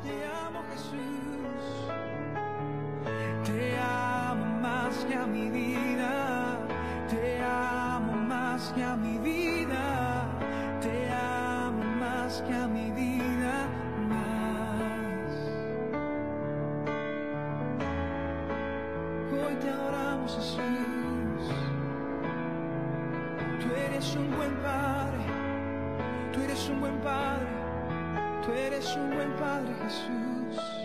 te amo Jesús. Te amo más que a mi vida, te amo más que a mi vida, te amo más que a mi vida, más. Hoy te adoramos Jesús, tú eres un buen Padre, tú eres un buen Padre, tú eres un buen Padre Jesús.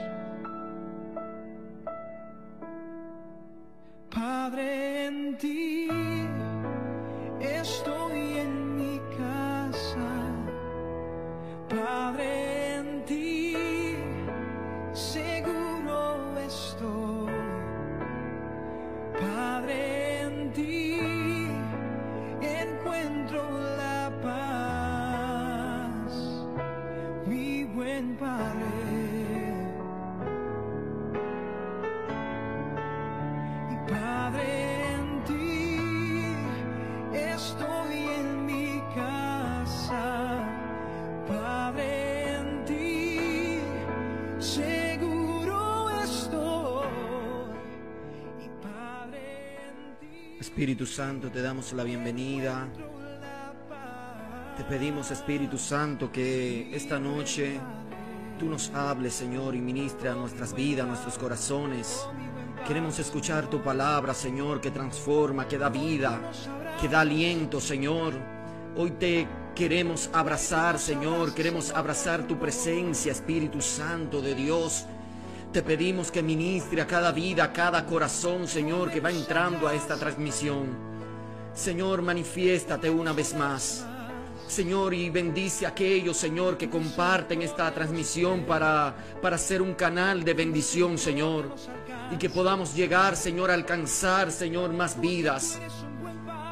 Espíritu Santo, te damos la bienvenida. Te pedimos, Espíritu Santo, que esta noche tú nos hables, Señor, y ministre a nuestras vidas, nuestros corazones. Queremos escuchar tu palabra, Señor, que transforma, que da vida, que da aliento, Señor. Hoy te queremos abrazar, Señor. Queremos abrazar tu presencia, Espíritu Santo de Dios. Te pedimos que ministre a cada vida, a cada corazón, Señor, que va entrando a esta transmisión. Señor, manifiéstate una vez más. Señor, y bendice a aquellos, Señor, que comparten esta transmisión para, para ser un canal de bendición, Señor. Y que podamos llegar, Señor, a alcanzar, Señor, más vidas.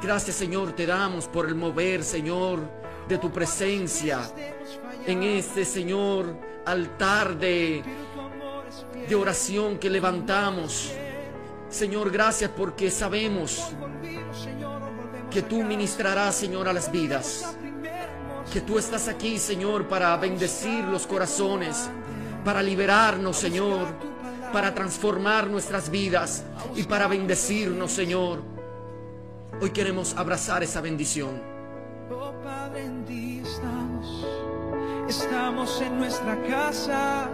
Gracias, Señor, te damos por el mover, Señor, de tu presencia en este, Señor, altar de, de oración que levantamos. Señor, gracias porque sabemos que tú ministrarás, Señor, a las vidas. Que tú estás aquí, Señor, para bendecir los corazones, para liberarnos, Señor, para transformar nuestras vidas y para bendecirnos, Señor. Hoy queremos abrazar esa bendición. Oh estamos en nuestra casa,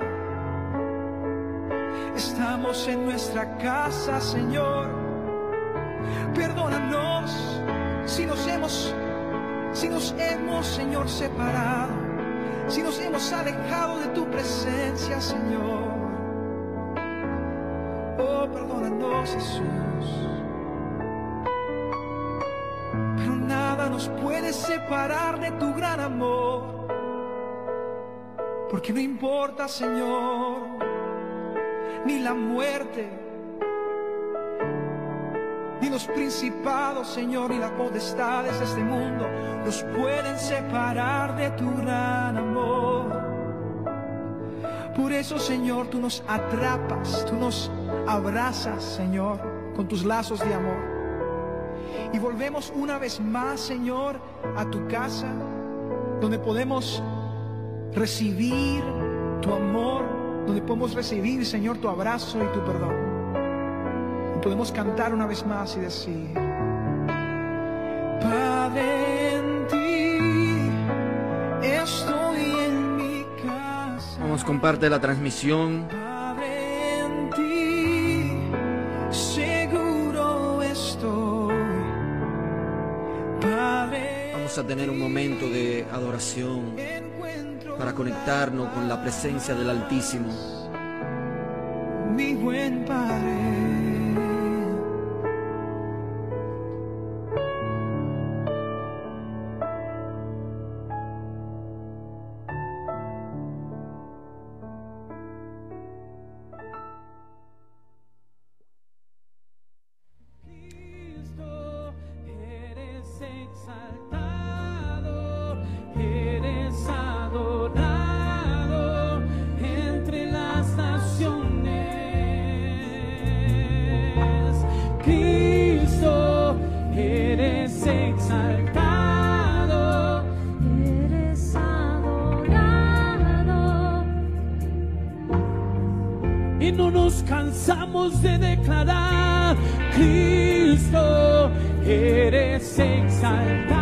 estamos en nuestra casa, Señor. Perdónanos si nos hemos, si nos hemos, Señor, separado, si nos hemos alejado de tu presencia, Señor. Oh, perdónanos, Jesús. Pero nada nos puede separar de tu gran amor. Porque no importa, Señor, ni la muerte, ni los principados, Señor, ni las potestades de este mundo nos pueden separar de tu gran amor. Por eso, Señor, tú nos atrapas, tú nos abrazas, Señor, con tus lazos de amor. Y volvemos una vez más, Señor, a tu casa, donde podemos recibir tu amor, donde podemos recibir, Señor, tu abrazo y tu perdón. Y podemos cantar una vez más y decir, Padre, en ti estoy en mi casa. Vamos, comparte la transmisión. Padre, en ti seguro estoy. Padre, Vamos a tener un momento de adoración para conectarnos con la presencia del Altísimo. mi buen Padre. Nos cansamos de declarar, Cristo, eres exaltado.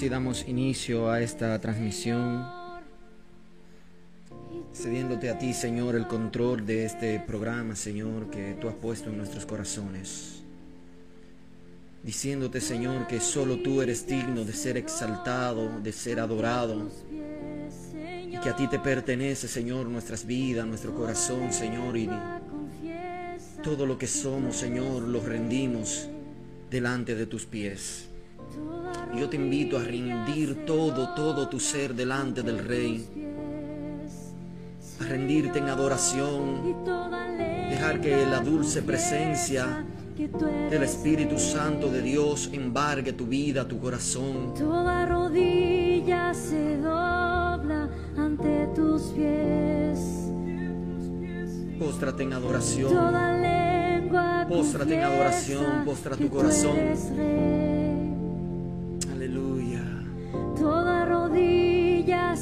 Así damos inicio a esta transmisión, cediéndote a ti, Señor, el control de este programa, Señor, que tú has puesto en nuestros corazones. Diciéndote, Señor, que solo tú eres digno de ser exaltado, de ser adorado, y que a ti te pertenece, Señor, nuestras vidas, nuestro corazón, Señor, y todo lo que somos, Señor, lo rendimos delante de tus pies. Yo te invito a rendir todo, todo tu ser delante del Rey, a rendirte en adoración, dejar que la dulce presencia del Espíritu Santo de Dios embargue tu vida, tu corazón. Toda rodilla se dobla ante tus pies. Póstrate en adoración. Póstrate en adoración, postra tu corazón.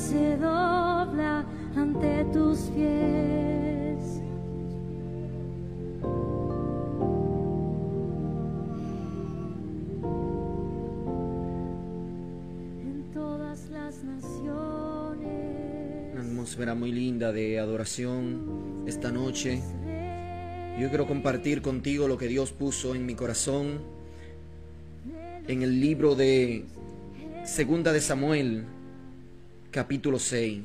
Se dobla ante tus pies. En todas las naciones. Una atmósfera muy linda de adoración esta noche. Yo quiero compartir contigo lo que Dios puso en mi corazón en el libro de Segunda de Samuel, capítulo 6.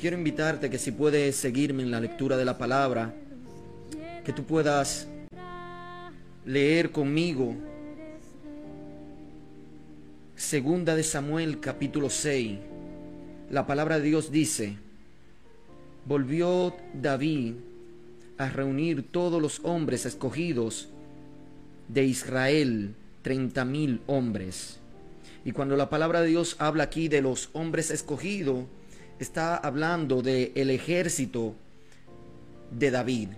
Quiero invitarte que si puedes seguirme en la lectura de la palabra, que tú puedas leer conmigo Segunda de Samuel, capítulo 6. La palabra de Dios dice, volvió David a reunir todos los hombres escogidos de Israel, 30 mil hombres. Y cuando la palabra de Dios habla aquí de los hombres escogidos, está hablando del el ejército de David,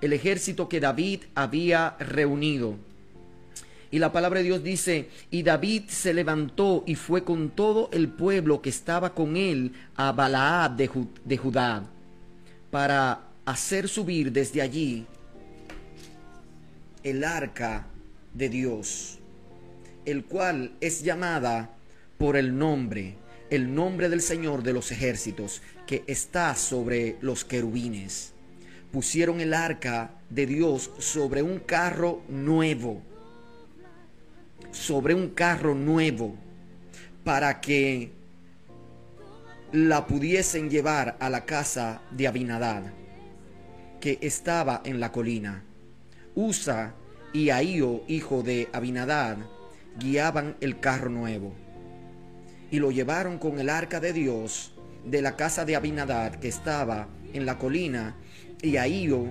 el ejército que David había reunido. Y la palabra de Dios dice, y David se levantó y fue con todo el pueblo que estaba con él a Balaad de, de Judá, para hacer subir desde allí el arca de Dios, el cual es llamada por el nombre, el nombre del Señor de los ejércitos, que está sobre los querubines. Pusieron el arca de Dios sobre un carro nuevo, sobre un carro nuevo, para que la pudiesen llevar a la casa de Abinadad, que estaba en la colina. Usa y Ahío, hijo de Abinadad, guiaban el carro nuevo. Y lo llevaron con el arca de Dios de la casa de Abinadad que estaba en la colina, y Ahío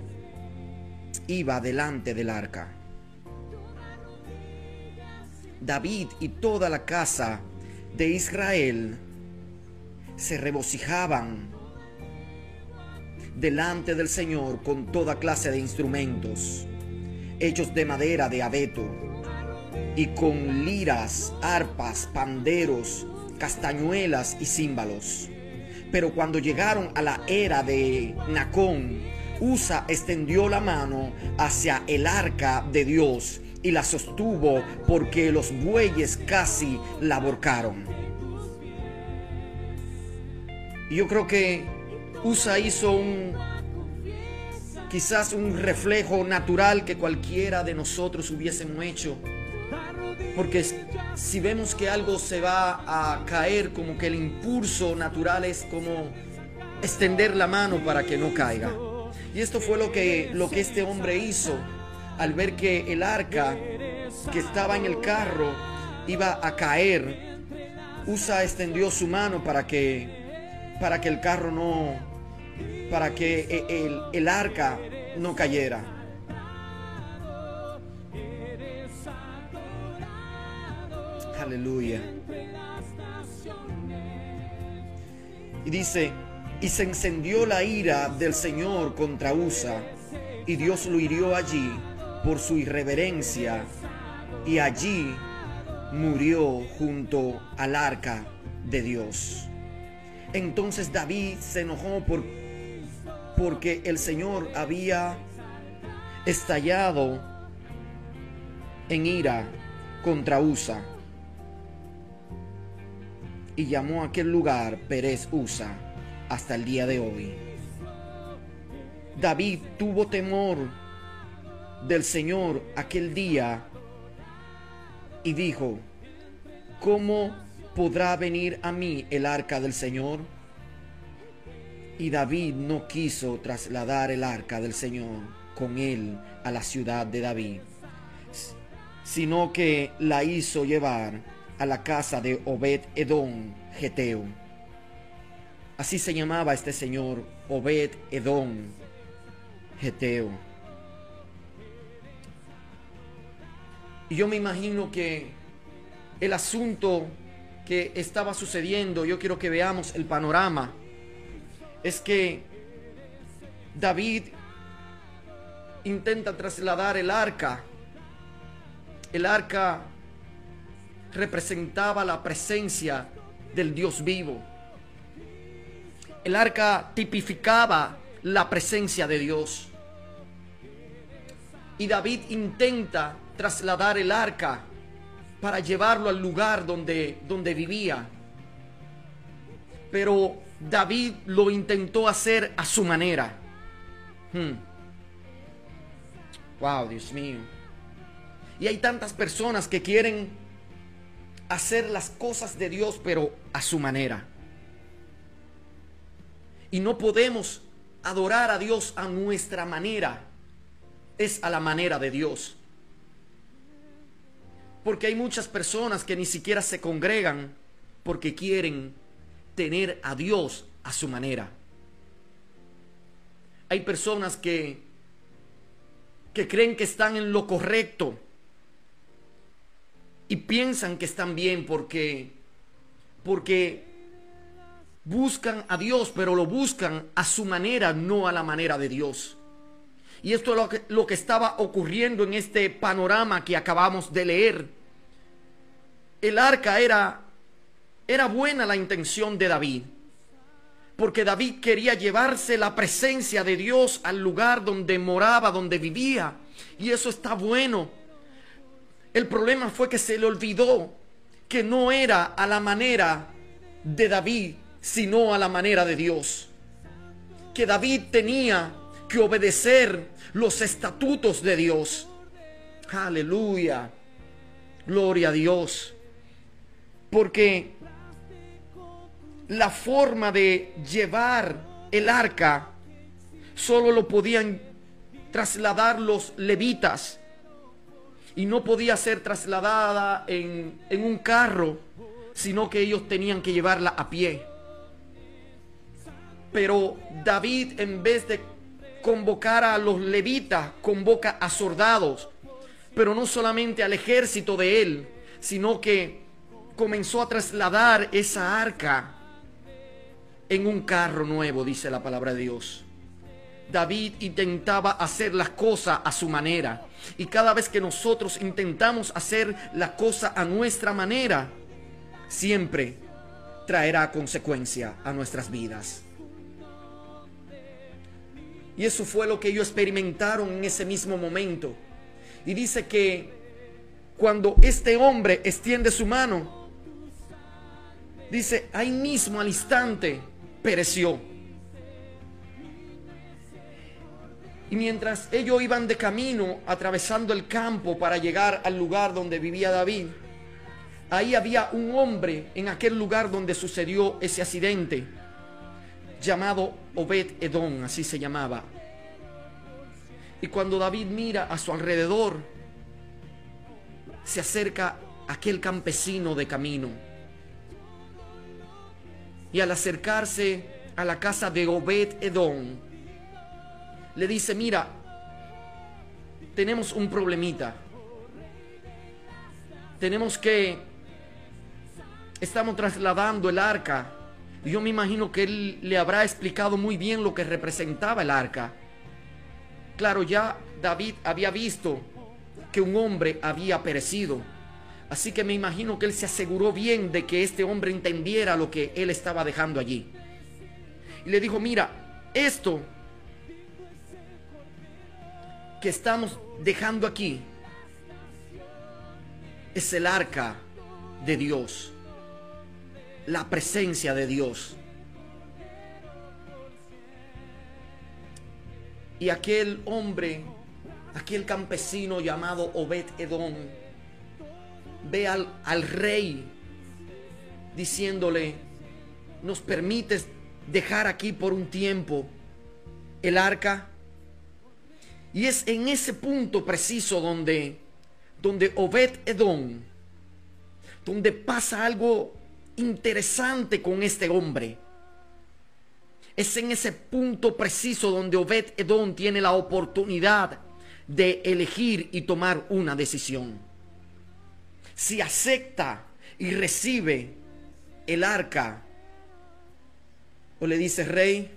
iba delante del arca. David y toda la casa de Israel se regocijaban delante del Señor con toda clase de instrumentos hechos de madera de abeto y con liras, arpas, panderos, castañuelas y címbalos. Pero cuando llegaron a la era de Nacón, Usa extendió la mano hacia el arca de Dios y la sostuvo porque los bueyes casi la borcaron. Yo creo que Usa hizo un quizás un reflejo natural que cualquiera de nosotros hubiésemos hecho. Porque si vemos que algo se va a caer, como que el impulso natural es como extender la mano para que no caiga. Y esto fue lo que, lo que este hombre hizo al ver que el arca que estaba en el carro iba a caer. Usa extendió su mano para que, para que el carro no, para que e, el, el arca no cayera. Aleluya. Y dice, y se encendió la ira del Señor contra Usa, y Dios lo hirió allí por su irreverencia, y allí murió junto al arca de Dios. Entonces David se enojó por, porque el Señor había estallado en ira contra Usa y llamó a aquel lugar Pérez Usa hasta el día de hoy. David tuvo temor del Señor aquel día y dijo, ¿cómo podrá venir a mí el arca del Señor? Y David no quiso trasladar el arca del Señor con él a la ciudad de David, sino que la hizo llevar a la casa de Obed Edom, Geteo. Así se llamaba este señor, Obed Edom, Geteo. Y yo me imagino que el asunto que estaba sucediendo, yo quiero que veamos el panorama, es que David intenta trasladar el arca. El arca representaba la presencia del Dios vivo. El arca tipificaba la presencia de Dios. Y David intenta trasladar el arca para llevarlo al lugar donde, donde vivía. Pero David lo intentó hacer a su manera. Hmm. Wow, Dios mío. Y hay tantas personas que quieren hacer las cosas de Dios, pero a su manera. Y no podemos adorar a Dios a nuestra manera. Es a la manera de Dios. Porque hay muchas personas que ni siquiera se congregan porque quieren tener a Dios a su manera. Hay personas que que creen que están en lo correcto y piensan que están bien porque porque buscan a Dios, pero lo buscan a su manera, no a la manera de Dios. Y esto es lo que, lo que estaba ocurriendo en este panorama que acabamos de leer. El arca era era buena la intención de David, porque David quería llevarse la presencia de Dios al lugar donde moraba, donde vivía, y eso está bueno. El problema fue que se le olvidó que no era a la manera de David, sino a la manera de Dios. Que David tenía que obedecer los estatutos de Dios. Aleluya. Gloria a Dios. Porque la forma de llevar el arca solo lo podían trasladar los levitas y no podía ser trasladada en, en, un carro, sino que ellos tenían que llevarla a pie. Pero David, en vez de convocar a los levitas, convoca a soldados, pero no solamente al ejército de él, sino que comenzó a trasladar esa arca en un carro nuevo, dice la palabra de Dios. David intentaba hacer las cosas a su manera. Y cada vez que nosotros intentamos hacer la cosa a nuestra manera, siempre traerá consecuencia a nuestras vidas. Y eso fue lo que ellos experimentaron en ese mismo momento. Y dice que cuando este hombre extiende su mano, dice, ahí mismo al instante, pereció. Y mientras ellos iban de camino atravesando el campo para llegar al lugar donde vivía David, ahí había un hombre en aquel lugar donde sucedió ese accidente, llamado Obed Edom, así se llamaba. Y cuando David mira a su alrededor, se acerca aquel campesino de camino y al acercarse a la casa de Obed Edom, le dice, mira, tenemos un problemita. Tenemos que, estamos trasladando el arca. Yo me imagino que él le habrá explicado muy bien lo que representaba el arca. Claro, ya David había visto que un hombre había perecido Así que me imagino que él se aseguró bien de que este hombre entendiera lo que él estaba dejando allí. Y le dijo, mira, esto que estamos dejando aquí es el arca de Dios, la presencia de Dios. Y aquel hombre, aquel campesino llamado Obed Edom, ve al, al rey diciéndole, nos permites dejar aquí por un tiempo el arca. Y es en ese punto preciso donde, donde Obed Edom, donde pasa algo interesante con este hombre. Es en ese punto preciso donde Obed Edom tiene la oportunidad de elegir y tomar una decisión si acepta y recibe el arca, o le dice, rey,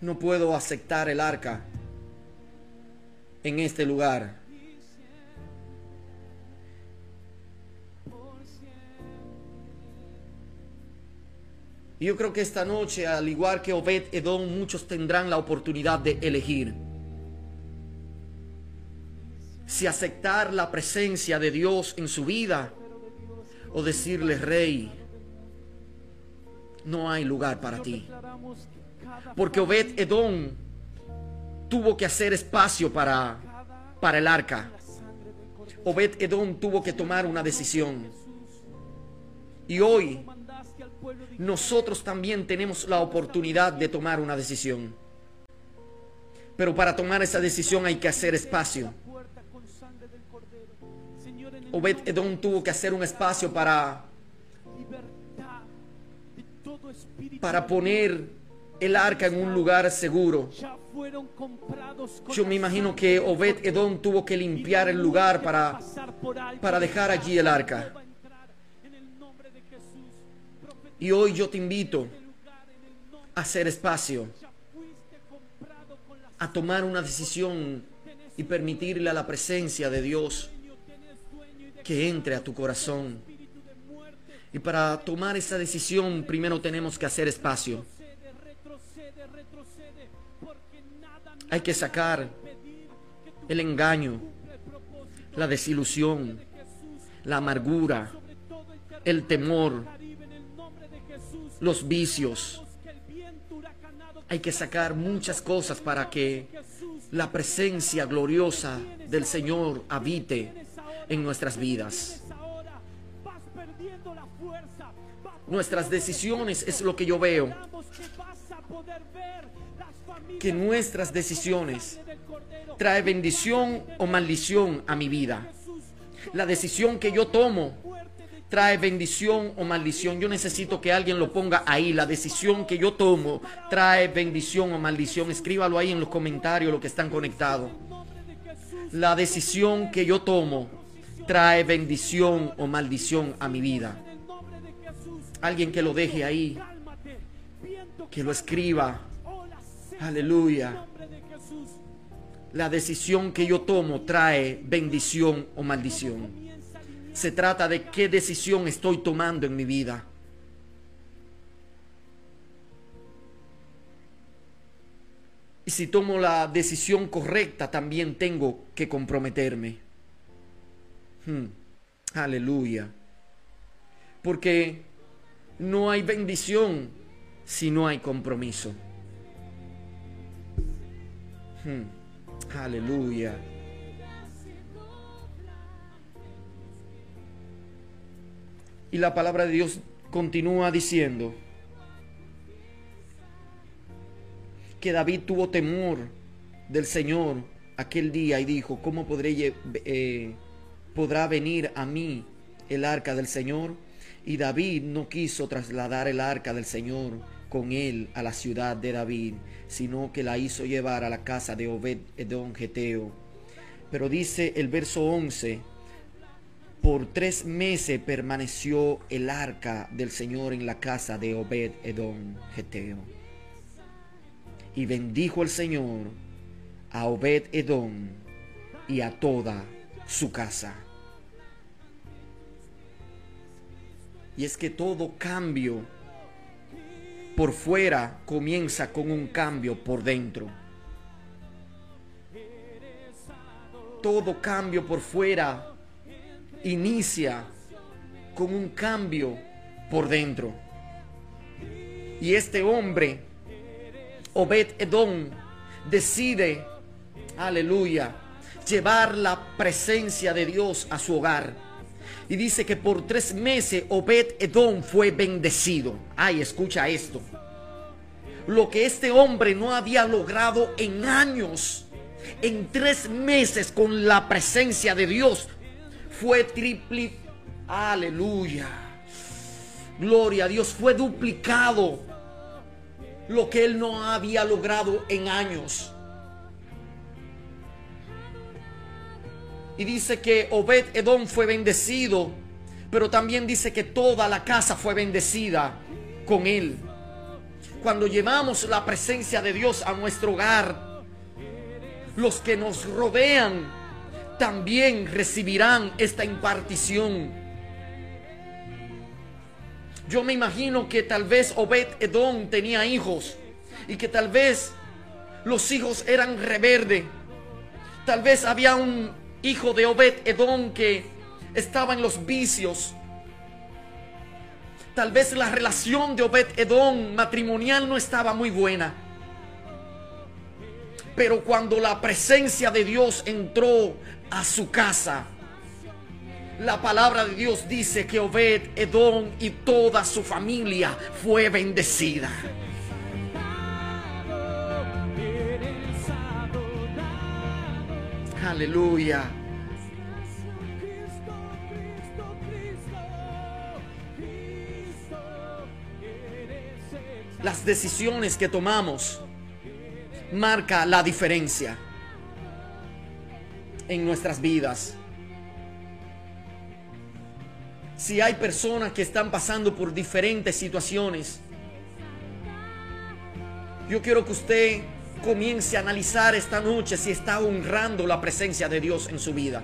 no puedo aceptar el arca en este lugar. Y yo creo que esta noche, al igual que Obed Edom, muchos tendrán la oportunidad de elegir si aceptar la presencia de Dios en su vida o decirle, rey, no hay lugar para ti. Porque Obed Edom tuvo que hacer espacio para, para el arca. Obed Edom tuvo que tomar una decisión. Y hoy nosotros también tenemos la oportunidad de tomar una decisión. Pero para tomar esa decisión hay que hacer espacio. Obed Edom tuvo que hacer un espacio para para poner el arca en un lugar seguro. Yo me imagino que Obed. Edom tuvo que limpiar el lugar para, para dejar allí el arca. Y hoy yo te invito este a hacer espacio, a tomar una decisión y permitirle a la presencia de Dios que entre a tu corazón. Y para tomar esa decisión primero tenemos que hacer espacio. Hay que sacar el engaño, la desilusión, la amargura, el temor, los vicios. Hay que sacar muchas cosas para que la presencia gloriosa del Señor habite en nuestras vidas. Nuestras decisiones es lo que yo veo, que nuestras decisiones trae bendición o maldición a mi vida. La decisión que yo tomo trae bendición o maldición. Yo necesito que alguien lo ponga ahí. La decisión que yo tomo trae bendición o maldición. Escríbalo ahí en los comentarios lo que están conectados. La decisión que yo tomo trae bendición o maldición a mi vida. Alguien que lo deje ahí, que lo escriba. Aleluya. La decisión que yo tomo trae bendición o maldición. Se trata de qué decisión estoy tomando en mi vida. Y si tomo la decisión correcta, también tengo que comprometerme. Hmm. Aleluya. Porque no hay bendición si no hay compromiso. Hmm. Aleluya. Y la palabra de Dios continúa diciendo que David tuvo temor del Señor aquel día y dijo, ¿cómo eh, podrá venir a mí el arca del Señor? Y David no quiso trasladar el arca del Señor con él a la ciudad de David, sino que la hizo llevar a la casa de Obed Edom Geteo. Pero dice el verso 11, por tres meses permaneció el arca del Señor en la casa de Obed Edom Geteo. Y bendijo el Señor a Obed Edom y a toda su casa. Y es que todo cambio por fuera comienza con un cambio por dentro. Todo cambio por fuera inicia con un cambio por dentro. Y este hombre, Obed Edom, decide, aleluya, llevar la presencia de Dios a su hogar. Y dice que por tres meses Obed Edom fue bendecido. Ay, escucha esto. Lo que este hombre no había logrado en años, en tres meses con la presencia de Dios, fue triple. Aleluya. Gloria a Dios, fue duplicado lo que él no había logrado en años. Y dice que Obed Edom fue bendecido, pero también dice que toda la casa fue bendecida con él. Cuando llevamos la presencia de Dios a nuestro hogar, los que nos rodean también recibirán esta impartición. Yo me imagino que tal vez Obed Edom tenía hijos y que tal vez los hijos eran rebeldes. Tal vez había un hijo de Obed Edom que estaba en los vicios. Tal vez la relación de Obed Edom matrimonial no estaba muy buena. Pero cuando la presencia de Dios entró a su casa, la palabra de Dios dice que Obed Edom y toda su familia fue bendecida. Aleluya. Las decisiones que tomamos marca la diferencia en nuestras vidas. Si hay personas que están pasando por diferentes situaciones, yo quiero que usted comience a analizar esta noche si está honrando la presencia de Dios en su vida.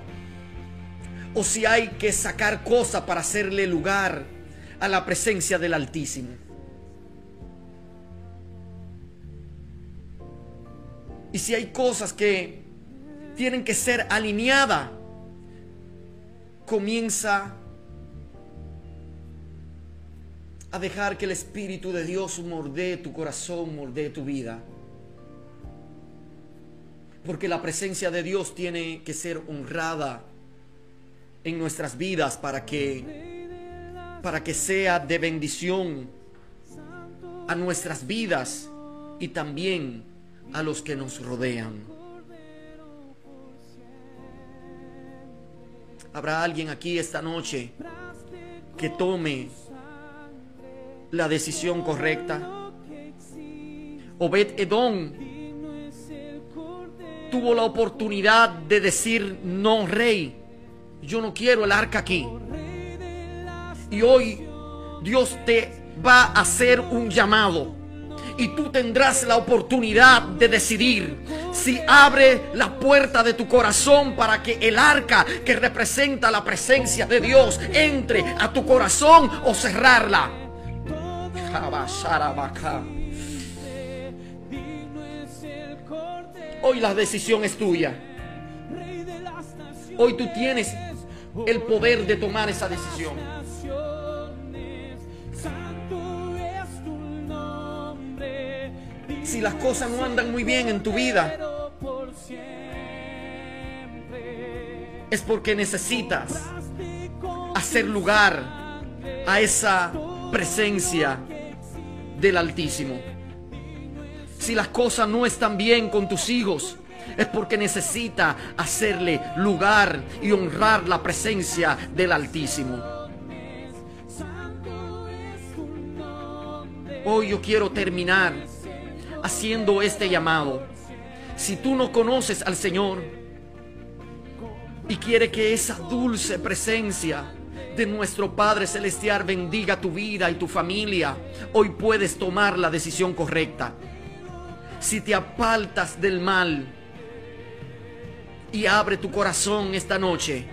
O si hay que sacar cosas para hacerle lugar a la presencia del Altísimo. Y si hay cosas que tienen que ser alineadas, comienza a dejar que el Espíritu de Dios mordee tu corazón, mordee tu vida. Porque la presencia de Dios tiene que ser honrada en nuestras vidas para que para que sea de bendición a nuestras vidas y también a los que nos rodean. Habrá alguien aquí esta noche que tome la decisión correcta. Obed Edom tuvo la oportunidad de decir, no, rey, yo no quiero el arca aquí. Y hoy Dios te va a hacer un llamado. Y tú tendrás la oportunidad de decidir si abre la puerta de tu corazón para que el arca que representa la presencia de Dios entre a tu corazón o cerrarla. Hoy la decisión es tuya. Hoy tú tienes el poder de tomar esa decisión. Si las cosas no andan muy bien en tu vida, es porque necesitas hacer lugar a esa presencia del Altísimo. Si las cosas no están bien con tus hijos, es porque necesita hacerle lugar y honrar la presencia del Altísimo. Hoy yo quiero terminar haciendo este llamado. Si tú no conoces al Señor y quiere que esa dulce presencia de nuestro Padre Celestial bendiga tu vida y tu familia, hoy puedes tomar la decisión correcta. Si te apartas del mal y abre tu corazón esta noche,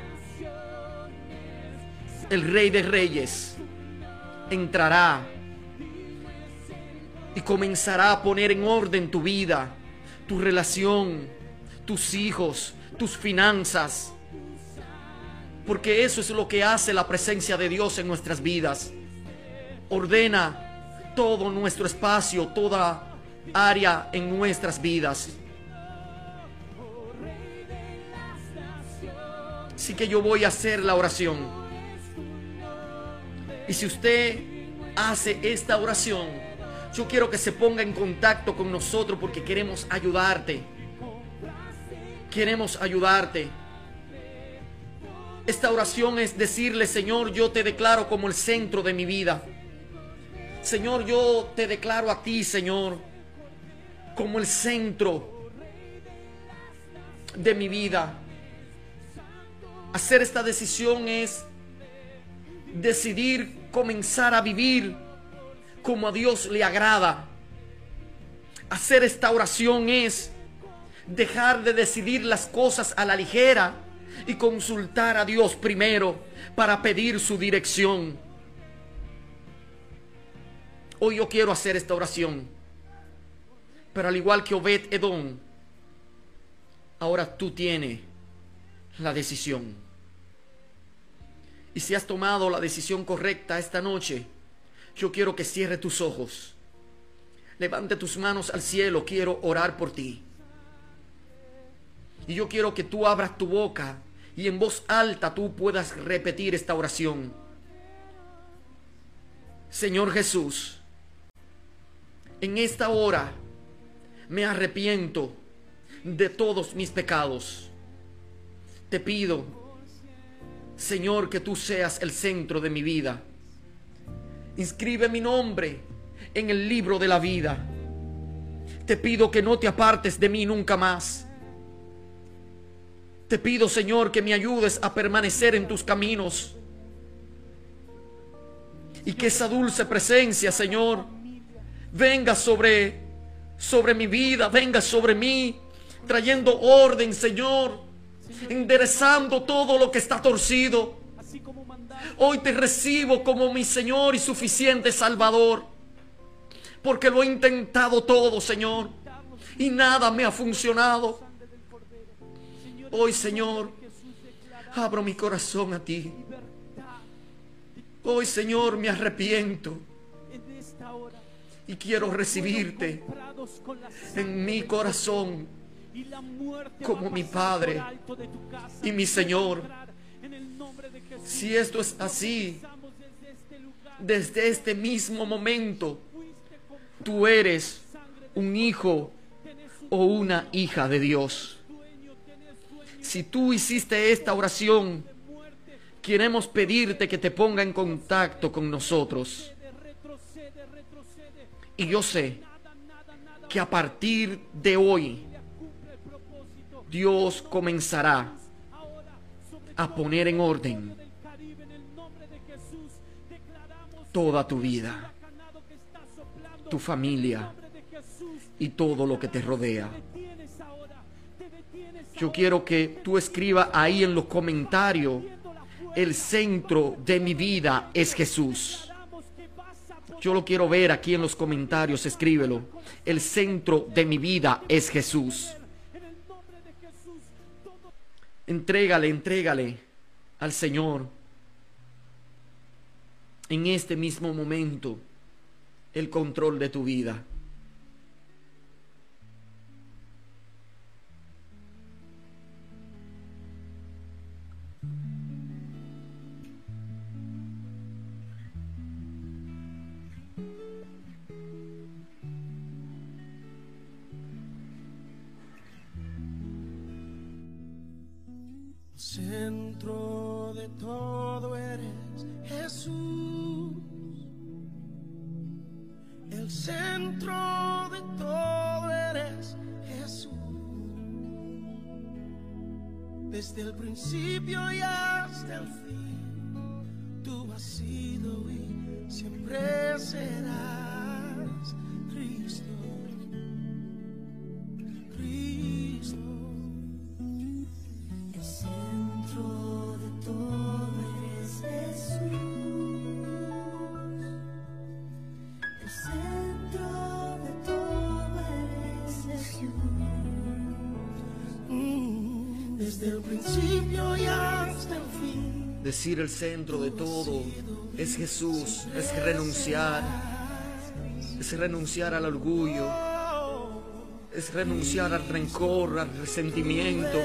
el Rey de Reyes entrará y comenzará a poner en orden tu vida, tu relación, tus hijos, tus finanzas. Porque eso es lo que hace la presencia de Dios en nuestras vidas. Ordena todo nuestro espacio, toda área en nuestras vidas. Así que yo voy a hacer la oración. Y si usted hace esta oración, yo quiero que se ponga en contacto con nosotros porque queremos ayudarte. Queremos ayudarte. Esta oración es decirle, Señor, yo te declaro como el centro de mi vida. Señor, yo te declaro a ti, Señor, como el centro de mi vida. Hacer esta decisión es decidir comenzar a vivir como a Dios le agrada. Hacer esta oración es dejar de decidir las cosas a la ligera y consultar a Dios primero para pedir su dirección. Hoy yo quiero hacer esta oración. Pero al igual que Obed Edom, ahora tú tienes la decisión. Y si has tomado la decisión correcta esta noche, yo quiero que cierre tus ojos. Levante tus manos al cielo, quiero orar por ti. Y yo quiero que tú abras tu boca y en voz alta tú puedas repetir esta oración. Señor Jesús, en esta hora me arrepiento de todos mis pecados. Te pido, Señor, que tú seas el centro de mi vida. Inscribe mi nombre en el libro de la vida. Te pido que no te apartes de mí nunca más. Te pido, Señor, que me ayudes a permanecer en tus caminos. Y que esa dulce presencia, Señor, venga sobre sobre mi vida, venga sobre mí, trayendo orden, Señor, enderezando todo lo que está torcido. Hoy te recibo como mi Señor y suficiente Salvador, porque lo he intentado todo, Señor, y nada me ha funcionado. Hoy, Señor, abro mi corazón a ti. Hoy, Señor, me arrepiento y quiero recibirte en mi corazón como mi Padre y mi Señor. Si esto es así, desde este mismo momento, tú eres un hijo o una hija de Dios. Si tú hiciste esta oración, queremos pedirte que te ponga en contacto con nosotros. Y yo sé que a partir de hoy Dios comenzará a poner en orden toda tu vida, tu familia y todo lo que te rodea. Yo quiero que tú escribas ahí en los comentarios, el centro de mi vida es Jesús. Yo lo quiero ver aquí en los comentarios, escríbelo. El centro de mi vida es Jesús. Entrégale, entrégale al Señor en este mismo momento el control de tu vida. Centro de todo eres Jesús. El centro de todo eres Jesús. Desde el principio y hasta el fin, tú has sido y siempre Decir el centro de todo es Jesús, es renunciar, es renunciar al orgullo, es renunciar al rencor, al resentimiento,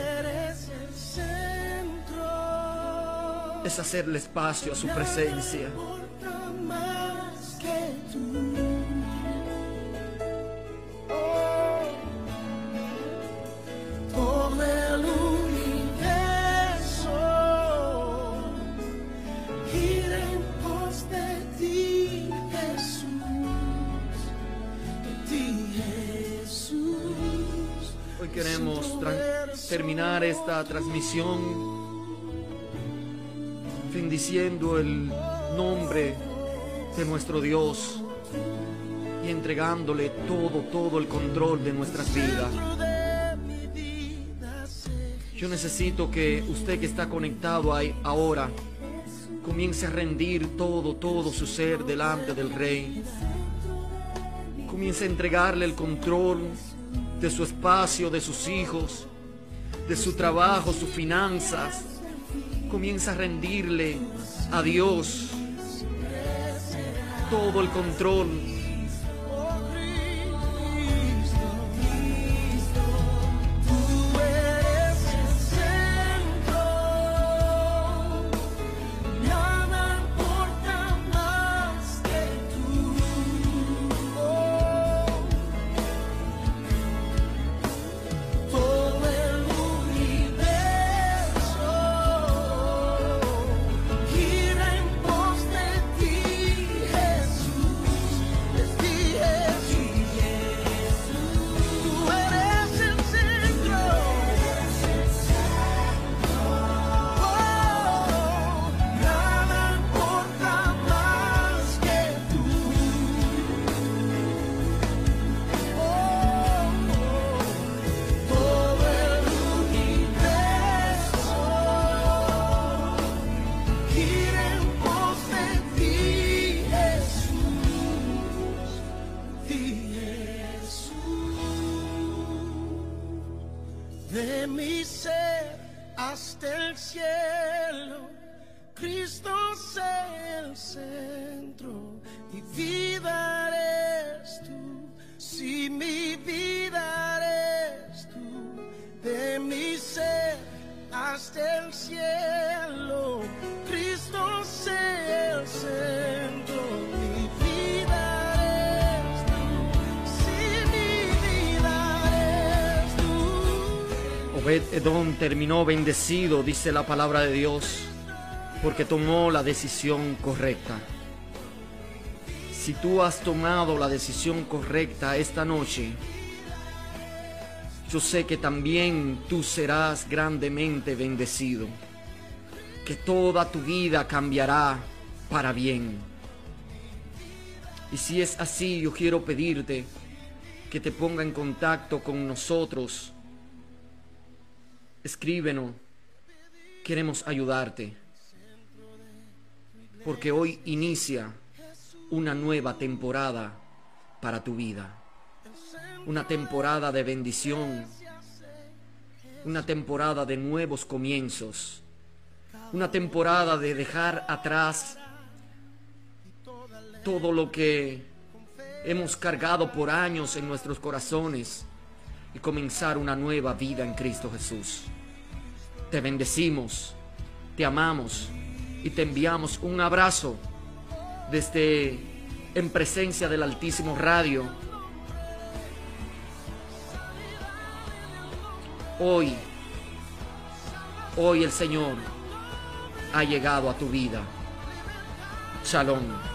es hacerle espacio a su presencia. Terminar esta transmisión bendiciendo el nombre de nuestro Dios y entregándole todo, todo el control de nuestras vidas. Yo necesito que usted que está conectado ahí ahora comience a rendir todo, todo su ser delante del Rey. Comience a entregarle el control de su espacio, de sus hijos, de su trabajo, sus finanzas. Comienza a rendirle a Dios todo el control. Obed Edom terminó bendecido, dice la palabra de Dios, porque tomó la decisión correcta. Si tú has tomado la decisión correcta esta noche, yo sé que también tú serás grandemente bendecido, que toda tu vida cambiará para bien. Y si es así, yo quiero pedirte que te ponga en contacto con nosotros. Escríbenos, queremos ayudarte, porque hoy inicia una nueva temporada para tu vida. Una temporada de bendición, una temporada de nuevos comienzos, una temporada de dejar atrás todo lo que hemos cargado por años en nuestros corazones y comenzar una nueva vida en Cristo Jesús. Te bendecimos, te amamos y te enviamos un abrazo desde en presencia del Altísimo Radio Hoy, hoy el Señor ha llegado a tu vida. Shalom.